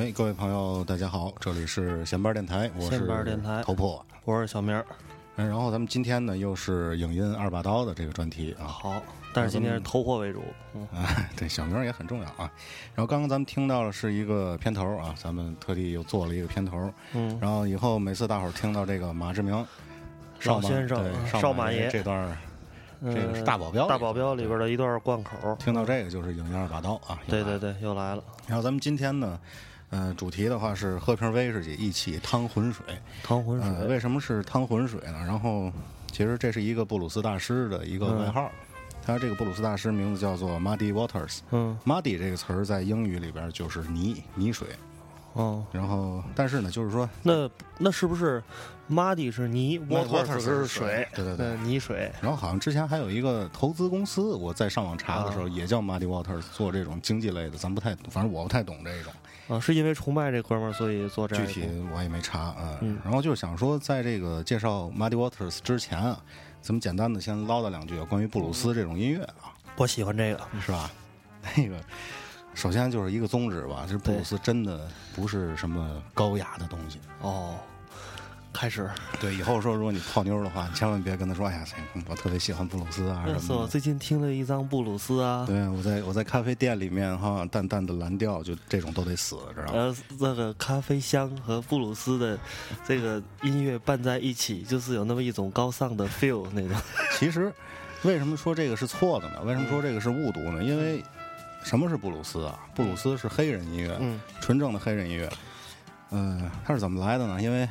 哎，各位朋友，大家好，这里是闲班电台，我是闲班电台头破。我是小明儿。哎，然后咱们今天呢，又是影音二把刀的这个专题啊。好，但是今天是头货为主。嗯，哎，对，小明儿也很重要啊。然后刚刚咱们听到的是一个片头啊，咱们特地又做了一个片头。嗯然后以后每次大伙儿听到这个马志明马老先生少少马马爷这段这个是大保镖大保镖里边的一段贯口。听到这个就是影音二把刀啊。对对对，又来了，然后咱们今天呢，呃，主题的话是喝瓶威士忌，一起趟浑水。趟浑呃，水。为什么是趟浑水呢？然后其实这是一个布鲁斯大师的一个外号，他这个布鲁斯大师名字叫做 Muddy Waters。嗯 Muddy 这个词儿在英语里边就是泥泥水，哦，然后但是呢，就是说那那是不是 muddy 是泥那，water water 是是水水？对对对嗯泥水。然后好像之前还有一个投资公司，我在上网查的时候啊也叫 Muddy Waters，做这种经济类的，咱不太，反正我不太懂这种，啊，是因为崇拜这哥们儿，所以做这具体我也没查啊。嗯然后就是想说，在这个介绍 Muddy Waters 之前啊，咱们简单的先唠叨两句关于布鲁斯这种音乐啊，我喜欢这个。是吧？那个首先就是一个宗旨吧，就是布鲁斯真的不是什么高雅的东西。哦，开始。对，以后说如果你泡妞的话，你千万别跟他说，哎呀，我特别喜欢布鲁斯啊那什么的。是我最近听了一张布鲁斯啊，对，我在我在咖啡店里面哈，淡淡的蓝调，就这种都得死，知道吗？呃，那个咖啡香和布鲁斯的这个音乐伴在一起，就是有那么一种高尚的 feel 那种。其实，为什么说这个是错的呢？为什么说这个是误读呢？因为什么是布鲁斯啊？布鲁斯是黑人音乐，嗯纯正的黑人音乐。嗯、它是怎么来的呢？因为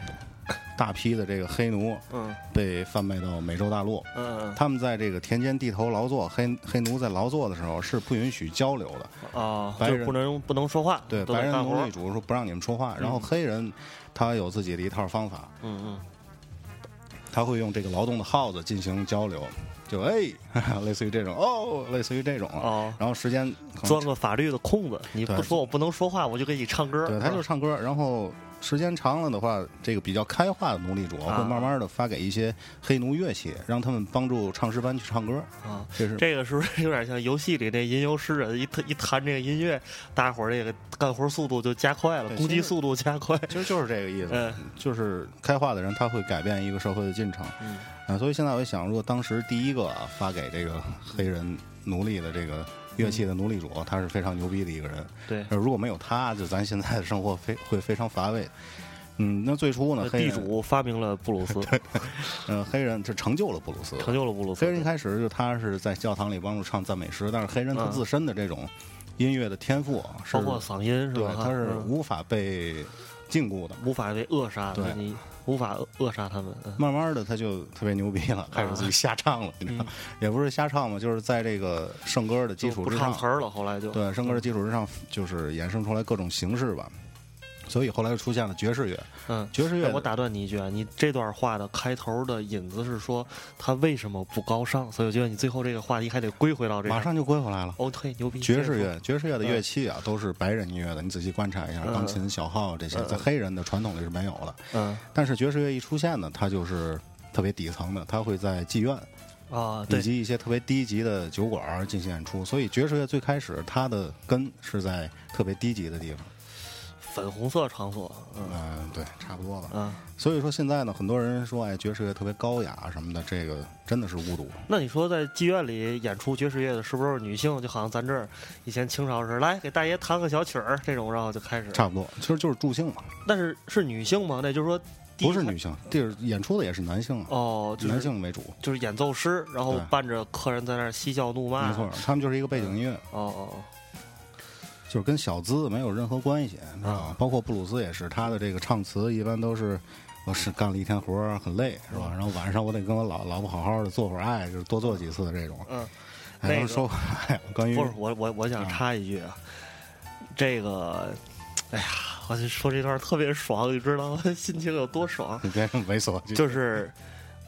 大批的这个黑奴嗯被贩卖到美洲大陆，嗯他们在这个田间地头劳作，黑黑奴在劳作的时候是不允许交流的。啊，白人就不能不能说话，对，白人奴隶。主说不让你们说话，然后黑人他有自己的一套方法，嗯嗯他会用这个劳动的号子进行交流，就哎，类似于这种。哦，类似于这种。哦，然后时间钻个法律的空子，你不说我不能说话，我就给你唱歌。对，他就是唱歌，然后时间长了的话，这个比较开化的奴隶主啊会慢慢的发给一些黑奴乐器，让他们帮助唱诗班去唱歌。啊。这是这个是不是有点像游戏里那吟游诗人一弹一弹这个音乐，大伙儿这个干活速度就加快了，攻击速度加快。其实就是这个意思，嗯就是开化的人他会改变一个社会的进程。嗯啊，所以现在我想，如果当时第一个啊发给这个黑人奴隶的这个乐器的奴隶主，他是非常牛逼的一个人。对，呃如果没有他，就咱现在的生活非会非常乏味。嗯，那最初呢，呃地主发明了布鲁斯，嗯、黑人就成就了布鲁斯，成就了布鲁斯。黑人一开始就他是在教堂里帮助唱赞美诗，但是黑人他嗯自身的这种音乐的天赋包，括嗓音是对吧？，他是嗯无法被禁锢的。无法被扼杀的，对你无法扼杀他们。嗯慢慢的，他就特别牛逼了，开始自己瞎唱了，你知道，也不是瞎唱嘛，就是在这个圣歌的基础之上，唱词儿了，后来就对圣歌的基础之上，就是衍生出来各种形式吧。所以后来就出现了爵士乐，嗯。爵士乐哎我打断你一句啊，你这段话的开头的引子是说他为什么不高尚，所以我觉得你最后这个话题还得归回到这个。马上就归回来了。哦，对，牛逼！爵士乐，爵士乐的乐器啊，都是白人音乐的。你仔细观察一下，嗯钢琴、小号这些，嗯在黑人的传统里是没有的。嗯但是爵士乐一出现呢，它就是特别底层的，它会在妓院啊，以，及一些特别低级的酒馆儿进行演出。所以爵士乐最开始它的根是在特别低级的地方。粉红色场所，嗯嗯，对，差不多吧。嗯。所以说现在呢，很多人说哎，爵士乐特别高雅什么的，这个真的是误读。那你说在妓院里演出爵士乐的，是不是女性？就好像咱这儿以前清朝时，来给大爷弹个小曲儿，这种然后就开始。差不多，其实就是助兴嘛，但是是女性吗？那就是说，不是女性，这是演出的也是男性啊，哦，就是男性为主。就是演奏师，然后伴着客人在那儿嬉笑怒骂。没错，他们就是一个背景音乐，哦哦就是跟小资没有任何关系，知道啊吧？包括布鲁斯也是，他的这个唱词一般都是。我是干了一天活儿很累，是吧？然后晚上我得跟我老老婆好好的做会儿爱，就是多做几次的这种。嗯，哎，那个关于不是我我我想插一句啊，这个，哎呀，我就说这段特别爽，你知道吗？心情有多爽？你别猥琐，就是，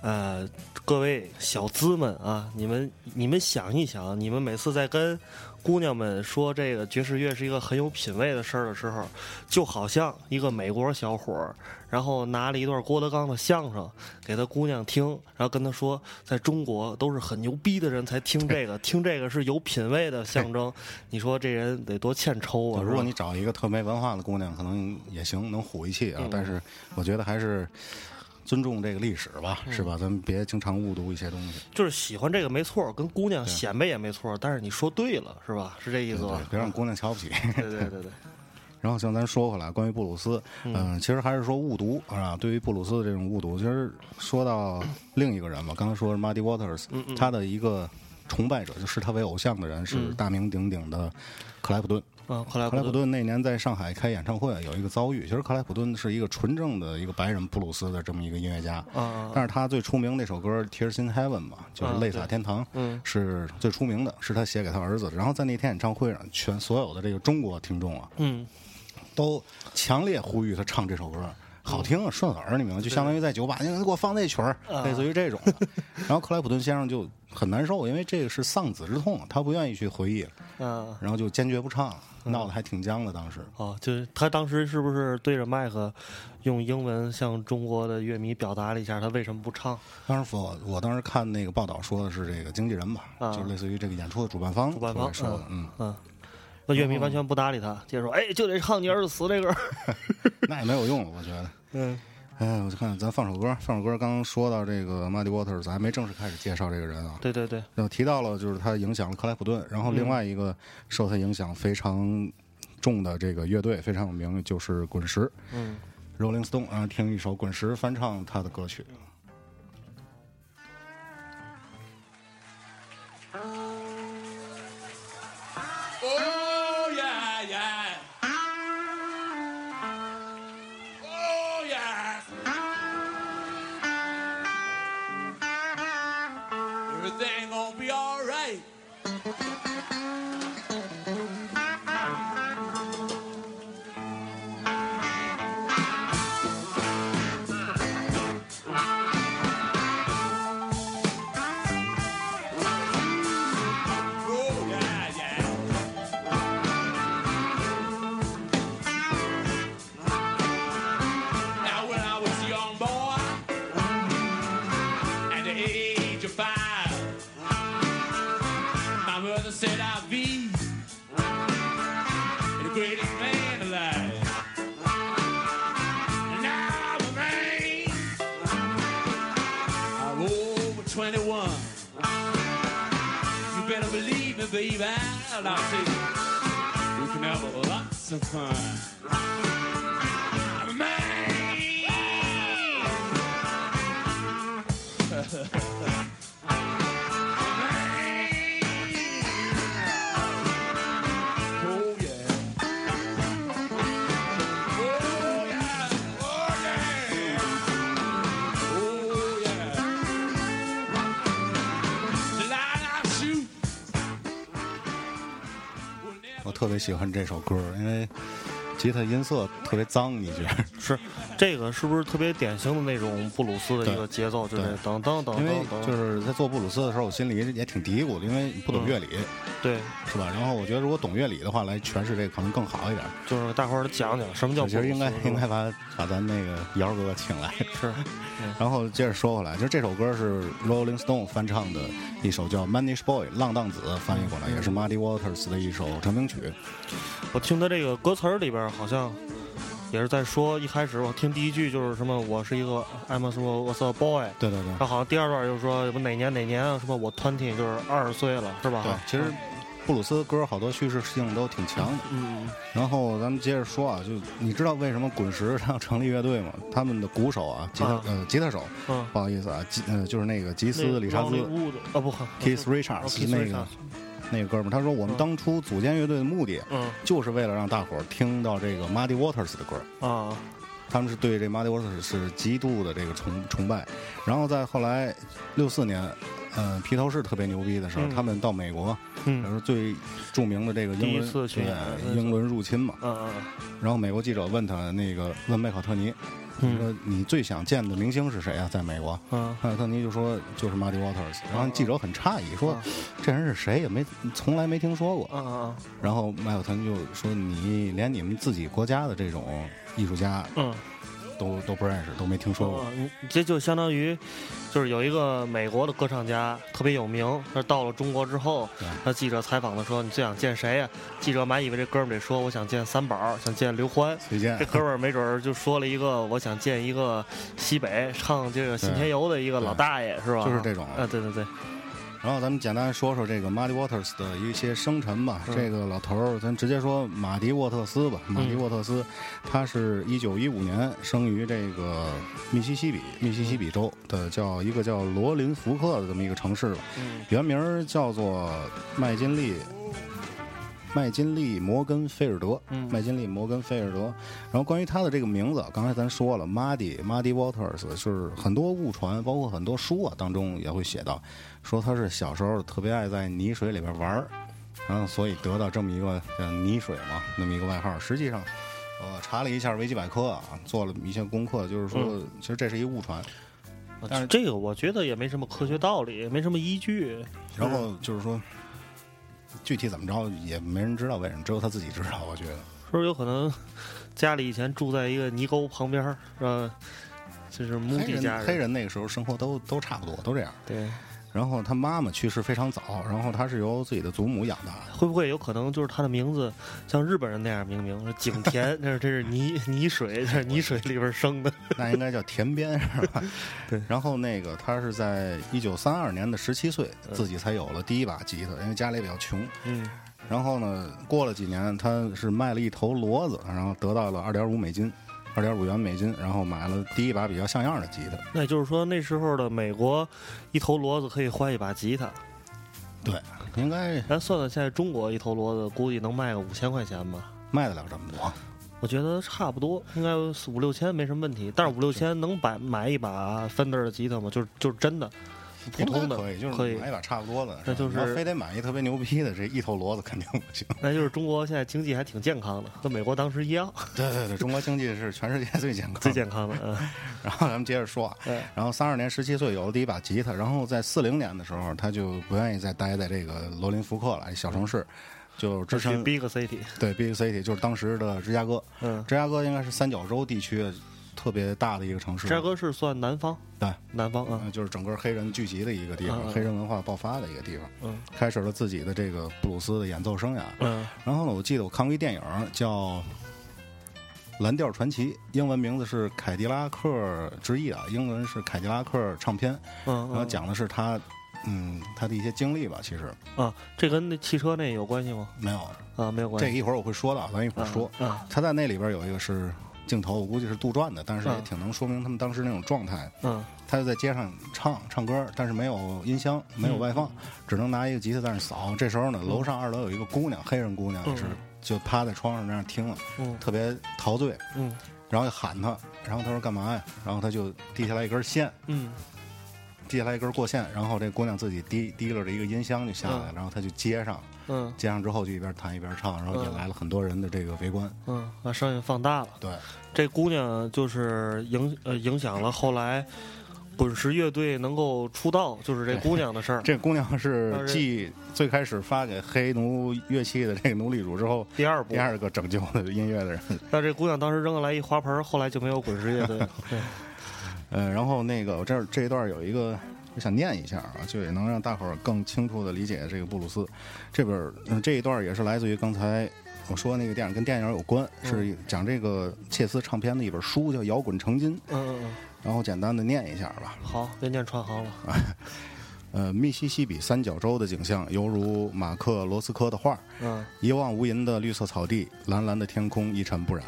呃，各位小资们啊，你们你们想一想，你们每次在跟姑娘们说这个爵士乐是一个很有品位的事儿的时候，就好像一个美国小伙儿，然后拿了一段郭德纲的相声给他姑娘听，然后跟他说，在中国都是很牛逼的人才听这个，听这个是有品位的象征。你说这人得多欠抽啊！如果你找一个特没文化的姑娘，可能也行，能唬一气啊。嗯但是我觉得还是尊重这个历史吧，嗯是吧？咱们别经常误读一些东西，就是喜欢这个没错，跟姑娘显摆也没错，但是你说对了是吧？是这意思吧对？别让姑娘瞧不起。对对对对，然后像咱说回来，关于布鲁斯，嗯、其实还是说误读啊。对于布鲁斯的这种误读，其实说到另一个人嘛，刚才说是 Muddy Waters，、他的一个崇拜者，就视他为偶像的人是大名鼎鼎的克莱普顿。嗯，克莱克莱普顿，那年在上海开演唱会有一个遭遇，其实克莱普顿是一个纯正的一个白人布鲁斯的这么一个音乐家，嗯但是他最出名那首歌《Tears in Heaven》嘛，就是啊《泪洒天堂》，嗯是最出名的，是他写给他儿子的。然后在那天演唱会上，全所有的这个中国听众啊，嗯，都强烈呼吁他唱这首歌。好听啊，顺耳，你明白？就相当于在酒吧，你给我放那曲儿，啊类似于这种的。然后克莱普顿先生就很难受，因为这个是丧子之痛，他不愿意去回忆，嗯，然后就坚决不唱，闹得还挺僵的。当时哦，就是他当时是不是对着麦克用英文向中国的乐迷表达了一下他为什么不唱？当时我我当时看那个报道说的是这个经纪人吧，啊就类似于这个演出的主办方主办方说的，嗯，嗯，那乐迷完全不搭理他，接着说，哎，就得唱你儿子死这歌。那也没有用，我觉得。嗯哎，我就看咱放首歌，放首歌。刚刚说到这个 Muddy Waters，咱还没正式开始介绍这个人啊。对对对，然后提到了就是他影响了克莱普顿，然后另外一个受他影响非常重的这个乐队非常有名，就是滚石嗯。（Rolling Stone）。啊听一首滚石翻唱他的歌曲。特别喜欢这首歌，因为吉他音色特别脏，你觉得？是这个是不是特别典型的那种布鲁斯的一个节奏？就是对噔噔噔因为就是在做布鲁斯的时候，我心里也挺嘀咕的，因为不懂乐理，对，是吧？然后我觉得如果懂乐理的话，来诠释这个可能更好一点。就是大伙儿讲讲什么叫布鲁斯。其实应该应该把把咱那个姚哥哥请来。是然后接着说回来，就是这首歌是 Rolling Stone 翻唱的一首叫《Manish Boy》浪荡子翻译过来，也是 Muddy Waters 的一首成名曲。我听他这个歌词儿里边儿好像也是在说，一开始我听第一句就是什么我是一个 I'm a 什么 was a boy，对对对。然后好像第二段就是说什么哪年哪年啊，什么我 twenty 就是二十岁了，是吧？对，其实布鲁斯歌好多叙事性都挺强的。嗯，然后咱们接着说啊，就你知道为什么滚石要成立乐队吗？他们的鼓手啊，吉他、啊。呃吉他手，嗯不好意思啊，吉呃就是那个吉斯那理查兹啊不 Keith Richards、Keith 那个那个哥们儿，他说我们当初组建乐队的目的，嗯。就是为了让大伙儿听到这个 Muddy Waters 的歌。啊。他们是对这 Muddy Waters 是极度的这个崇崇拜，然后在后来六四年呃披头士特别牛逼的时候，嗯。他们到美国，嗯。然后最著名的这个英伦对英伦入侵嘛。嗯嗯。然后美国记者问他那个问麦考特尼，嗯说你最想见的明星是谁啊？在美国，嗯迈尔特尼就说就是 Muddy Waters。然后记者很诧异，说这人是谁？也没从来没听说过。嗯嗯然后麦克特尼就说你连你们自己国家的这种艺术家嗯都都不认识，都没听说过。这就相当于，就是有一个美国的歌唱家特别有名，那到了中国之后对，那记者采访的说你最想见谁呀、记者满以为这哥们得说我想见三宝，想见刘欢。谁见。这哥们没准就说了一个，我想见一个西北唱这个信天游的一个老大爷，是吧？就是这种。啊，对对对，然后咱们简单说说这个 Muddy Waters 的一些生辰吧。嗯这个老头儿，咱直接说马迪沃特斯吧。马迪沃特斯，他是一九一五年生于这个密西西比，密西西比州的叫一个叫罗林福克的这么一个城市吧。嗯原名叫做麦金利。麦金利·摩根菲尔德，嗯麦金利·摩根菲尔德。然后关于他的这个名字，刚才咱说了，Muddy Muddy Waters，就是很多误传，包括很多书啊当中也会写到，说他是小时候特别爱在泥水里边玩儿，然后所以得到这么一个叫泥水嘛，那么一个外号。实际上，我查了一下维基百科啊，做了一些功课，就是说，其实这是一误传。但是这个我觉得也没什么科学道理，没什么依据。然后就是说，具体怎么着也没人知道为什么，只有他自己知道。我觉得，是不是有可能家里以前住在一个泥沟旁边儿，呃，就是墓黑地家人黑人那个时候生活都都差不多，都这样。对，然后他妈妈去世非常早，然后他是由自己的祖母养大的。会不会有可能就是他的名字像日本人那样命名？是景田，这是这是泥泥水，这是泥水里边生的。那应该叫田边是吧？对然后那个他是在一九三二年的十七岁，自己才有了第一把吉他，因为家里比较穷。嗯然后呢，过了几年，他是卖了一头骡子，然后得到了二点五美金，二点五元美金，然后买了第一把比较像样的吉他。那也就是说，那时候的美国，一头骡子可以换一把吉他。对，应该咱算算，现在中国一头骡子估计能卖个五千块钱吧？卖得了这么多。我觉得差不多，应该五六千没什么问题。但是五六千能买买一把 Fender 的吉他吗？就是就是真的，普通的可以，就是买一把差不多的。那就是非得买一特别牛逼的，这一头骡子肯定不行。那就是中国现在经济还挺健康的，跟美国当时一样，对对对，中国经济是全世界最健康。最健康的。嗯，然后咱们接着说啊，哎然后三二年十七岁有了第一把吉他，然后在四零年的时候，他就不愿意再待在这个罗林福克了，小城市，就支去撑 Big City。对 Big City，就是当时的芝加哥。嗯，芝加哥应该是三角洲地区特别大的一个城市。芝加哥是算南方，对，南方啊呃，就是整个黑人聚集的一个地方，嗯嗯黑人文化爆发的一个地方，嗯开始了自己的这个布鲁斯的演奏生涯。嗯然后呢，我记得我看过一电影叫《蓝调传奇》，英文名字是《凯迪拉克之翼》啊，英文是凯迪拉克唱片，嗯，然后讲的是他，嗯，他的一些经历吧。其实啊，这跟那汽车那有关系吗？没有，啊，没有关系。这一会儿我会说到，咱一会儿说。啊他在那里边有一个是镜头，我估计是杜撰的，但是也嗯。挺能说明他们当时那种状态。嗯。他就在街上唱唱歌，但是没有音箱，没有外放，只能拿一个吉他在那扫。这时候呢，楼上二楼有一个姑娘，黑人姑娘嗯。是就趴在窗上那样听了，嗯。特别陶醉，嗯。然后就喊他，然后他说干嘛呀？然后他就递下来一根线，嗯递下来一根过线，然后这姑娘自己提提溜着一个音箱就下来，然后她就接上，嗯接上之后就一边弹一边唱，然后引来了很多人的这个围观。嗯，把声音放大了。对，这姑娘就是影呃影响了后来滚石乐队能够出道，就是这姑娘的事儿。这姑娘是继最开始发给黑奴乐器的这个奴隶主之后，第二部第，二个拯救的音乐的人。但这姑娘当时扔下来一花盆，后来就没有滚石乐队了。对，呃，然后那个我这儿这一段有一个，我想念一下啊，就也能让大伙儿更清楚的理解这个布鲁斯。这本这一段也是来自于刚才我说那个电影，跟电影有关，是讲这个切斯唱片的一本书，叫《摇滚成金》。嗯嗯嗯，然后简单的念一下吧。好，别念串行了。呃，密西西比三角洲的景象犹如马克罗斯科的画，嗯一望无垠的绿色草地，蓝蓝的天空一尘不染，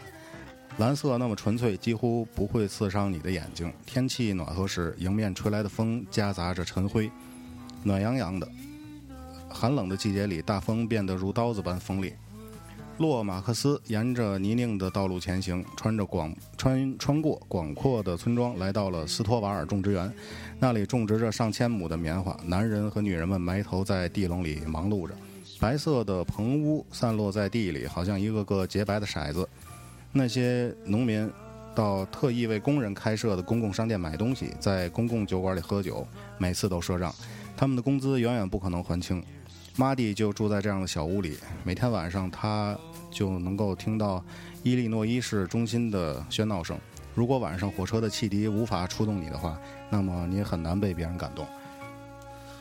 蓝色那么纯粹，几乎不会刺伤你的眼睛。天气暖和时，迎面吹来的风夹杂着尘灰，暖洋洋的。寒冷的季节里，大风变得如刀子般锋利。洛马克斯沿着泥泞的道路前行，穿着广穿穿过广阔的村庄，来到了斯托瓦尔种植园。那里种植着上千亩的棉花，男人和女人们埋头在地笼里忙碌着。白色的棚屋散落在地里，好像一个个洁白的骰子。那些农民到特意为工人开设的公共商店买东西，在公共酒馆里喝酒，每次都赊账。他们的工资远远不可能还清。马蒂就住在这样的小屋里，每天晚上他就能够听到伊利诺伊市中心的喧闹声。如果晚上火车的汽笛无法触动你的话，那么你很难被别人感动。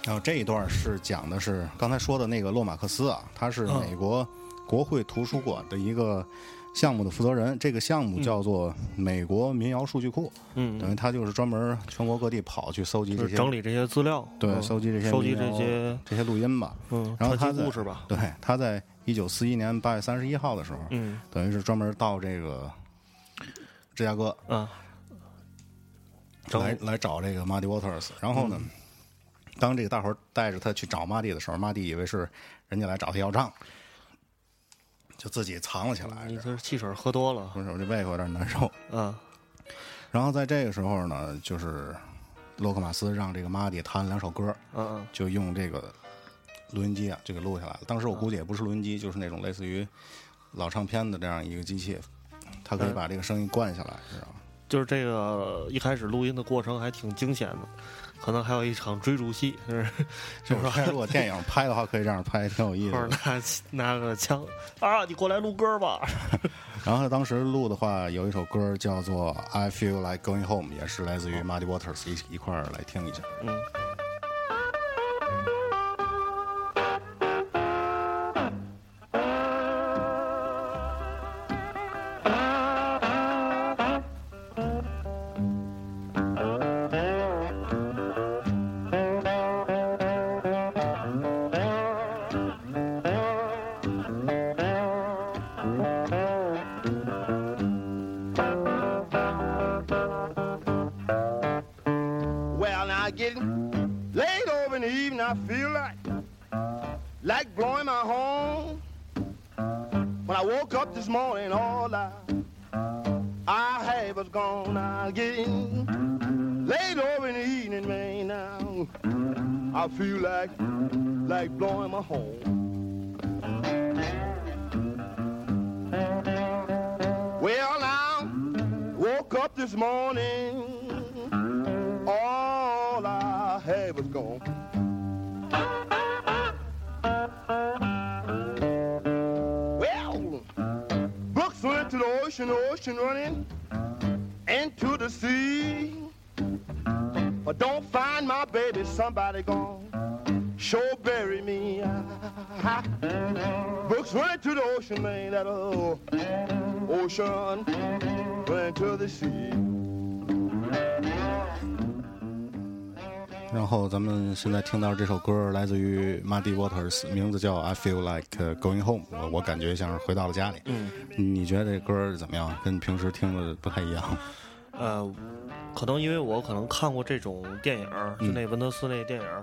然后这一段是讲的是刚才说的那个洛马克斯啊，他是美国国会图书馆的一个项目的负责人。这个项目叫做美国民谣数据库，嗯，等于他就是专门全国各地跑去搜集这些整理这些资料，对，搜集这些收集这些这些录音吧。嗯然后他在故事吧，对，他在一九四一年八月三十一号的时候，嗯等于是专门到这个芝加哥啊，整来来找这个 Muddy Waters。然后呢，嗯当这个大伙儿带着他去找 Muddy 的时候，Muddy 以为是人家来找他要账，就自己藏了起来。你这是汽水喝多了不是，我这胃口有点难受。嗯，然后在这个时候呢，就是洛克马斯让这个 Muddy 弹了两首歌，嗯嗯就用这个录音机啊，就给录下来了。当时我估计也不是录音机，就是那种类似于老唱片的这样一个机器，它可以把这个声音灌下来，知道吗？就是这个一开始录音的过程还挺惊险的，可能还有一场追逐戏，就是就是说，如果电影拍的话，可以这样拍，挺有意思或者的。拿拿个枪啊，你过来录歌吧，然后他当时录的话，有一首歌叫做《I Feel Like Going Home》，也是来自于 Muddy Waters，一一块儿来听一下。嗯。Late over in the evening, man. Now I feel like like blowing my horn. Well, now woke up this morning all I had was gone. Well, books went to the ocean, the ocean running into the sea. But don't find my baby, somebody gone. Sure bury me. Brooks went to the ocean, man, that oh, ocean went to the sea. 然后咱们现在听到这首歌来自于 Muddy Waters，名字叫《I Feel Like Going Home》，我我感觉像是回到了家里。嗯，你觉得这歌怎么样？跟平时听的不太一样？呃，可能因为我可能看过这种电影，就那文德斯那电影儿，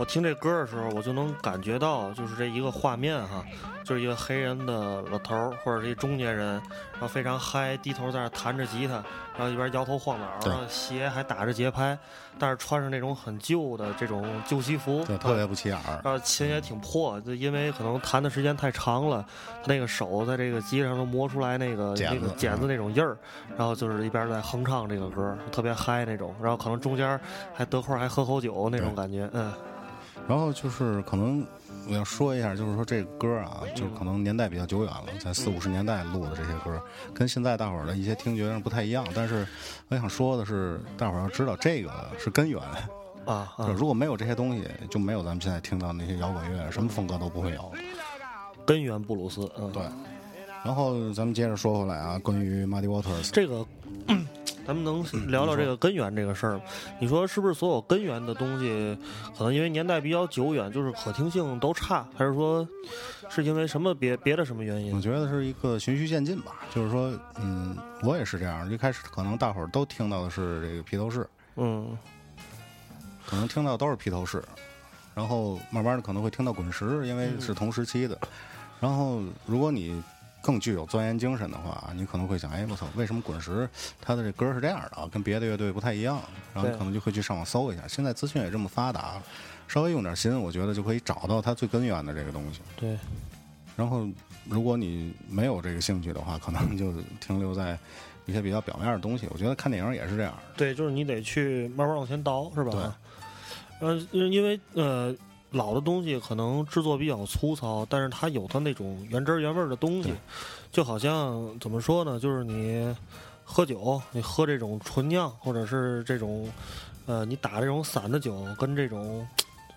我听这歌的时候，我就能感觉到，就是这一个画面哈，就是一个黑人的老头儿或者是一中年人，然后非常嗨，低头在那弹着吉他，然后一边摇头晃脑，然后鞋还打着节拍，但是穿上那种很旧的这种旧西服，对，特别不起眼儿。然后琴也挺破，就因为可能弹的时间太长了，他那个手在这个机上都磨出来那个那个茧子那种印儿，然后就是一边在哼唱这个歌，特别嗨那种，然后可能中间还得空还喝口酒那种感觉，嗯然后就是可能我要说一下，就是说这歌啊，就是可能年代比较久远了，在四五十年代录的这些歌，跟现在大伙儿的一些听觉上不太一样。但是我想说的是，大伙儿要知道这个是根源。啊啊，如果没有这些东西，就没有咱们现在听到那些摇滚乐，什么风格都不会有。根源布鲁斯，嗯，对。然后咱们接着说回来啊，关于 Muddy Waters，这个。咱们能聊聊这个根源这个事儿吗？你说是不是所有根源的东西，可能因为年代比较久远，就是可听性都差，还是说是因为什么别别的什么原因我？觉得是一个循序渐进吧。就是说，嗯，我也是这样，一开始可能大伙儿都听到的是这个披头士，嗯可能听到都是披头士，然后慢慢的可能会听到滚石，因为是同时期的。然后如果你更具有钻研精神的话，你可能会想，哎，我操，为什么滚石他的这歌是这样的啊？跟别的乐队不太一样，然后你可能就会去上网搜一下。现在资讯也这么发达，稍微用点心，我觉得就可以找到它最根源的这个东西。对，然后，如果你没有这个兴趣的话，可能就停留在一些比较表面的东西。我觉得看电影也是这样的。对，就是你得去慢慢往前倒，是吧？对。呃，因为呃，老的东西可能制作比较粗糙，但是它有它那种原汁儿原味儿的东西，就好像怎么说呢？就是你喝酒，你喝这种纯酿，或者是这种呃，你打这种散的酒，跟这种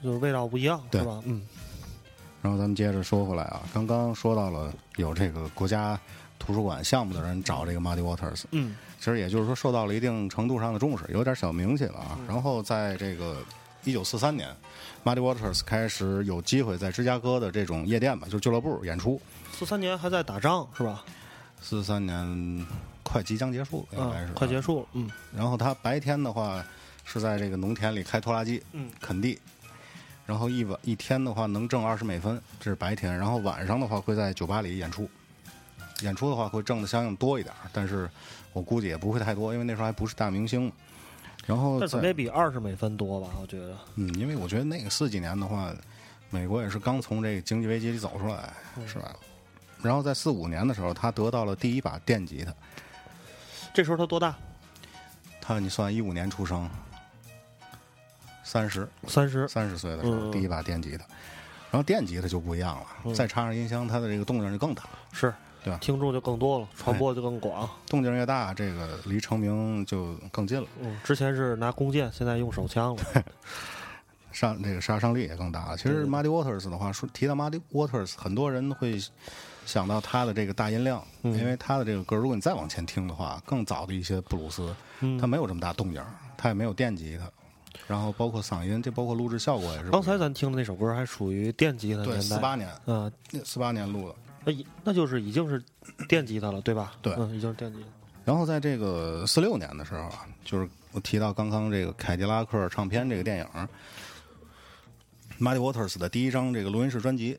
就是味道不一样，对是吧？嗯，然后咱们接着说回来啊，刚刚说到了有这个国家图书馆项目的人找这个 Muddy Waters，嗯，其实也就是说受到了一定程度上的重视，有点小名气了啊。然后在这个一九四三年，Muddy Waters 开始有机会在芝加哥的这种夜店吧，就是俱乐部演出。四三年还在打仗，是吧？四三年快即将结束，应该是、嗯，快结。束了，嗯然后他白天的话是在这个农田里开拖拉机，嗯垦地。然后一晚一天的话能挣二十美分，这是白天。然后晚上的话会在酒吧里演出，演出的话会挣的相应多一点，但是我估计也不会太多，因为那时候还不是大明星。然后但怎么也比二十美分多吧？我觉得，嗯，因为我觉得那个四几年的话，美国也是刚从这个经济危机里走出来，是吧？然后在四五年的时候，他得到了第一把电吉他。这时候他多大？他你算一五年出生，三十三十。三十岁的时候，嗯第一把电吉他。然后电吉他就不一样了，嗯再插上音箱，它的这个动静就更大。是，对吧听众就更多了，传播就更广。动静越大，这个离成名就更近了，嗯，之前是拿弓箭，现在用手枪了。杀这个杀伤力也更大了。其实 Muddy Waters 的话，说提到 Muddy Waters，很多人会想到他的这个大音量，嗯因为他的这个歌，如果你再往前听的话，更早的一些布鲁斯，嗯他没有这么大动静，他也没有电吉他，然后包括嗓音，这包括录制效果也是。刚才咱听的那首歌还属于电吉他对年代，四八年，嗯，四八年录的。那已那就是已经是电吉他了，对吧？对嗯，已经是电吉他。然后在这个四六年的时候啊，就是我提到刚刚这个凯迪拉克唱片这个电影，Muddy Waters 的第一张这个录音室专辑。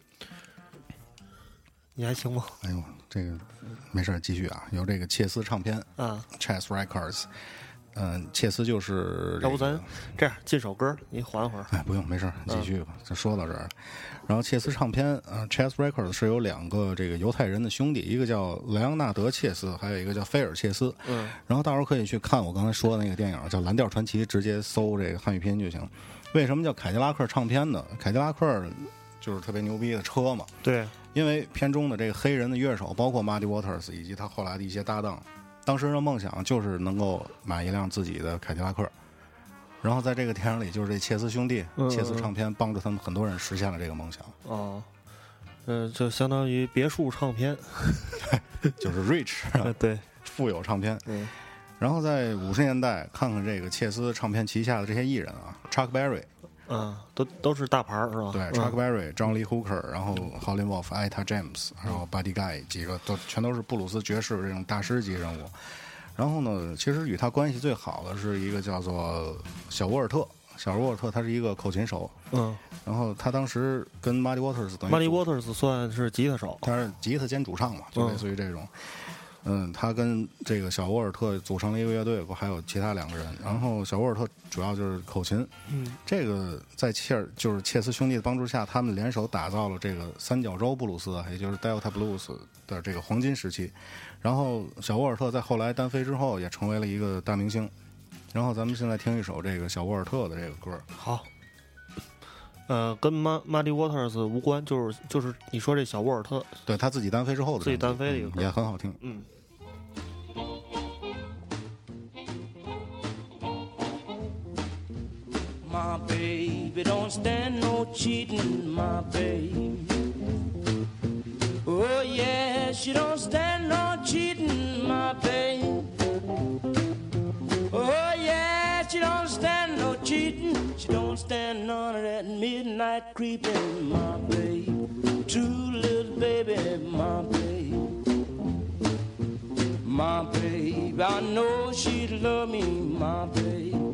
你还行吗？哎呦，这个没事儿继续啊，有这个切斯唱片啊，（Chess Records）。嗯，切斯就是、这个，要不咱这样进首歌，你缓会儿。哎，不用，没事儿，继续吧，就说到这儿。然后切斯唱片啊，Chess Records 是有两个这个犹太人的兄弟，一个叫莱昂纳德·切斯，还有一个叫菲尔·切斯。嗯，然后到时候可以去看我刚才说的那个电影，叫《蓝调传奇》，直接搜这个汉语拼音就行。为什么叫凯迪拉克唱片呢？凯迪拉克就是特别牛逼的车嘛，对，因为片中的这个黑人的乐手，包括 Muddy Waters 以及他后来的一些搭档，当时的梦想就是能够买一辆自己的凯迪拉克。然后在这个电影里，就是这切斯兄弟、嗯切斯唱片帮助他们很多人实现了这个梦想，哦，呃，就相当于别墅唱片。就是 Rich 呃，对，富有唱片。嗯然后在五十年代，看看这个切斯唱片旗下的这些艺人啊，Chuck Berry，嗯，都都是大牌儿是吧？对嗯，Chuck Berry、John Lee Hooker，然后 Howlin' Wolf、Etta James，然后 Buddy Guy 几个都全都是布鲁斯爵士这种大师级人物。然后呢，其实与他关系最好的是一个叫做小沃尔特。小沃尔特他是一个口琴手，嗯然后他当时跟 Muddy Waters 等于，Muddy Waters 算是吉他手。他是吉他兼主唱嘛，就类似于这种。嗯，他跟这个小沃尔特组成了一个乐队，不还有其他两个人。然后小沃尔特主要就是口琴，嗯这个在切尔就是切斯兄弟的帮助下，他们联手打造了这个三角洲布鲁斯，也就是 Delta Blues 的这个黄金时期。然后小沃尔特在后来单飞之后，也成为了一个大明星。然后咱们现在听一首这个小沃尔特的这个歌，好。呃，跟 Muddy Waters 无关，就是就是你说这小沃尔特，对他自己单飞之后的自己单飞的一个嗯也很好听。嗯 My baby don't stand no cheating, my baby. Oh yeah, she don't stand no cheating, my baby. Oh yeah, she don't stand no cheating. She don't stand none of that midnight creeping, my baby. True little baby, my baby. My baby, I know she'd love me, my baby.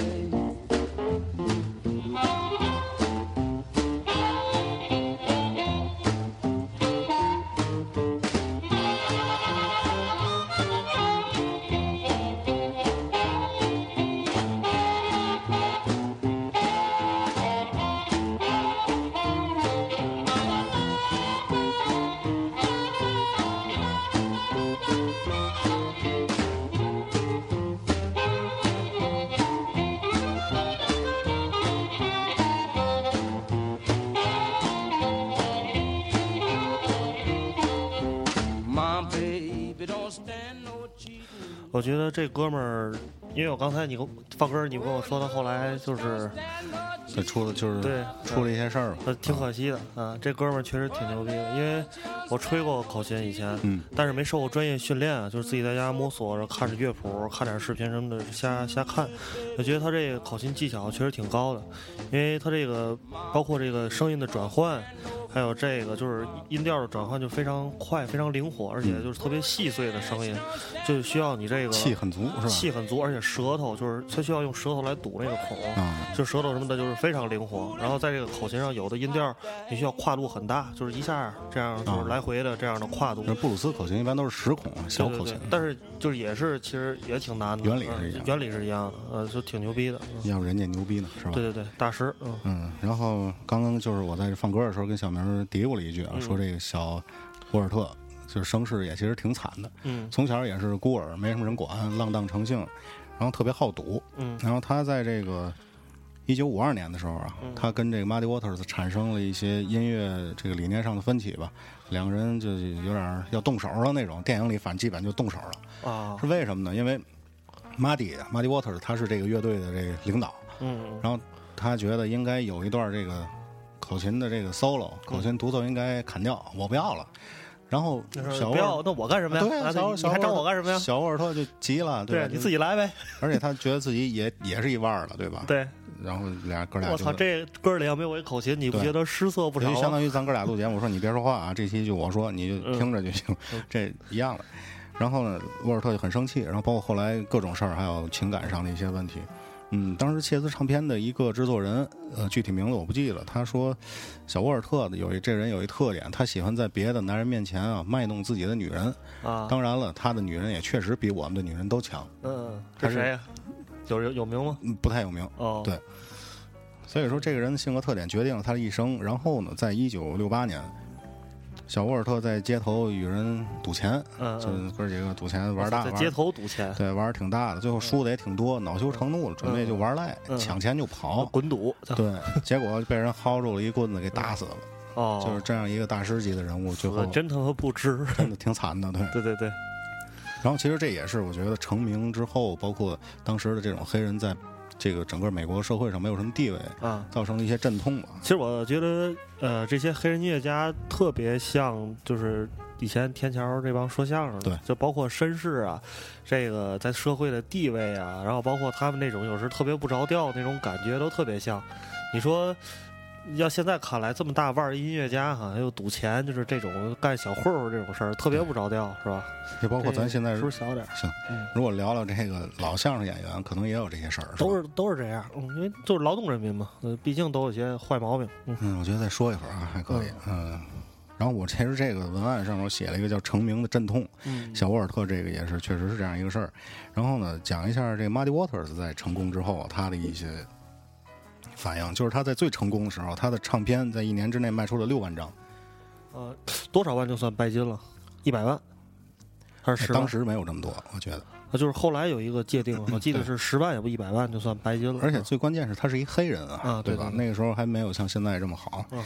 我觉得这哥们儿，因为我刚才你放歌儿，你跟我说他后来就是这出了就是对出了一些事儿吧，呃，挺可惜的啊。这哥们儿确实挺牛逼的，因为我吹过口琴以前，嗯但是没受过专业训练啊，就是自己在家摸索着，看着乐谱，看点视频什么的，瞎瞎看，我觉得他这个口琴技巧确实挺高的，因为他这个包括这个声音的转换。还有这个就是音调的转换就非常快，非常灵活，而且就是特别细碎的声音，就需要你这个气很足是吧？气很足，而且舌头就是他需要用舌头来堵那个孔，啊，就舌头什么的，就是非常灵活。然后在这个口琴上，有的音调你需要跨度很大，就是一下这样就是来回的这样的跨度。布鲁斯口琴一般都是十孔小口琴，但是就是也是其实也挺难的，原理是一样嗯原理是一样的，呃，就挺牛逼的。嗯要不人家牛逼呢是吧？对对对，大师，嗯嗯，然后刚刚就是我在这放歌的时候跟小明嘀咕了一句啊，嗯说这个小沃尔特就是声势也其实挺惨的，嗯从小也是孤儿，没什么人管，浪荡成性，然后特别好赌，嗯然后他在这个一九五二年的时候啊，嗯他跟这个 Muddy Waters 产生了一些音乐这个理念上的分歧吧，两个人就有点要动手了那种，电影里反正基本就动手了，啊是为什么呢？因为 Muddy Muddy Waters 他是这个乐队的这个领导，嗯然后他觉得应该有一段这个口琴的这个 solo，口琴独奏应该砍掉，我不要了。然后小不要，那我干什么呀？对啊，小还找我干什么呀？小沃尔特就急了，吧？对你自己来呗。而且他觉得自己也也是一腕儿了，对吧？。对，然后俩哥俩我操，这哥里要没有我一口琴，你不觉得失色不少就相？当于咱哥俩录节目，我说你别说话啊，这期就我说，你就听着就行，这一样的。然后呢，沃尔特就很生气，然后包括后来各种事儿，还有情感上的一些问题。嗯，当时切斯唱片的一个制作人，呃，具体名字我不记了。他说，小沃尔特的有一这人有一特点，他喜欢在别的男人面前啊卖弄自己的女人。啊，当然了，他的女人也确实比我们的女人都强，嗯，这谁呀？有有有名吗？嗯不太有名。哦，对所以说，这个人的性格特点决定了他的一生。然后呢，在一九六八年，小沃尔特在街头与人赌钱，就嗯嗯，哥几个赌钱玩大，玩在街头赌钱，对玩儿挺大的，最后输的也挺多，恼羞成怒了，准备就玩赖，嗯抢钱就跑。滚赌，对，结果被人薅住了一棍子给打死了。哦，就是这样一个大师级的人物，最后我真他妈不知。真的挺惨的。对，对 对对，然后其实这也是我觉得成名之后，包括当时的这种黑人在这个整个美国社会上没有什么地位，啊，造成了一些阵痛吧。其实我觉得，呃，这些黑人音乐家特别像，就是以前天桥这帮说相声的，对就包括绅士啊，这个在社会的地位啊，然后包括他们那种有时特别不着调那种感觉，都特别像。你说，要现在看来，这么大腕儿音乐家哈，又赌钱，就是这种干小混混这种事儿，特别不着调，是吧？也包括咱现在是不是小点儿？行嗯，如果聊聊这个老相声演员，可能也有这些事儿，都是都是这样，嗯，因为就是劳动人民嘛，呃，毕竟都有些坏毛病，嗯嗯，我觉得再说一会儿啊，还可以。嗯，然后我其实这个文案上面写了一个叫“成名的阵痛”，嗯小沃尔特这个也是确实是这样一个事儿。然后呢，讲一下这个 Muddy Waters 在成功之后他的一些反应，就是他在最成功的时候，他的唱片在一年之内卖出了六万张，呃，多少万就算拜金了？一百万还是？当时没有这么多，我觉得。啊，就是后来有一个界定，我记得是十万，也不一百万就算白金了。而且最关键是他是一黑人啊，啊对对对那个时候还没有像现在这么好。嗯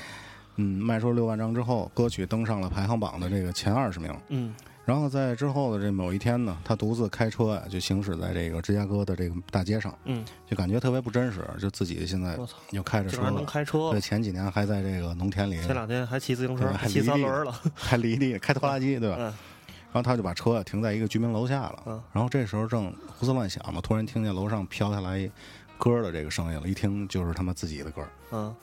嗯，卖出六万张之后，歌曲登上了排行榜的这个前二十名。嗯然后在之后的这某一天呢，他独自开车呀，就行驶在这个芝加哥的这个大街上，嗯，就感觉特别不真实，就自己现在，又开着车对，，前几年还在这个农田里，前两天还骑自行车，还还骑三轮了。还犁地开拖拉机，对吧？嗯然后他就把车停在一个居民楼下了。嗯然后这时候正胡思乱想嘛，突然听见楼上飘下来一歌的这个声音了，一听就是他妈自己的歌。嗯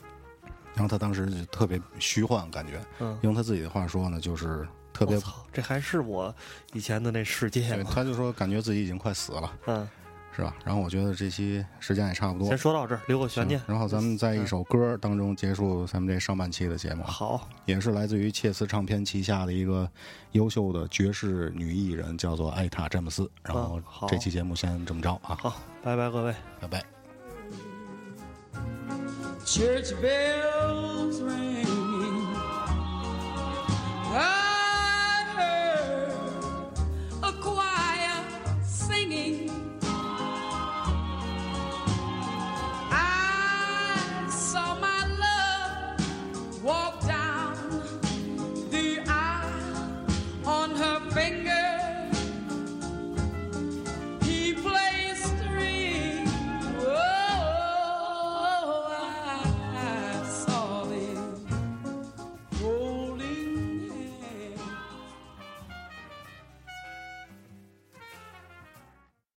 然后他当时就特别虚幻，感觉嗯用他自己的话说呢，就是特特别我，操，这还是我以前的那世界对，吗？他就说感觉自己已经快死了，嗯，是吧？然后我觉得这期时间也差不多先，说到这儿，留个悬念。然后咱们在一首歌当中结束咱们这上半期的节目，好，也是来自于切斯唱片旗下的一个优秀的爵士女艺人，叫做艾塔詹姆斯。然后这期节目先这么着啊，好，拜拜各位。拜拜。Church bells ring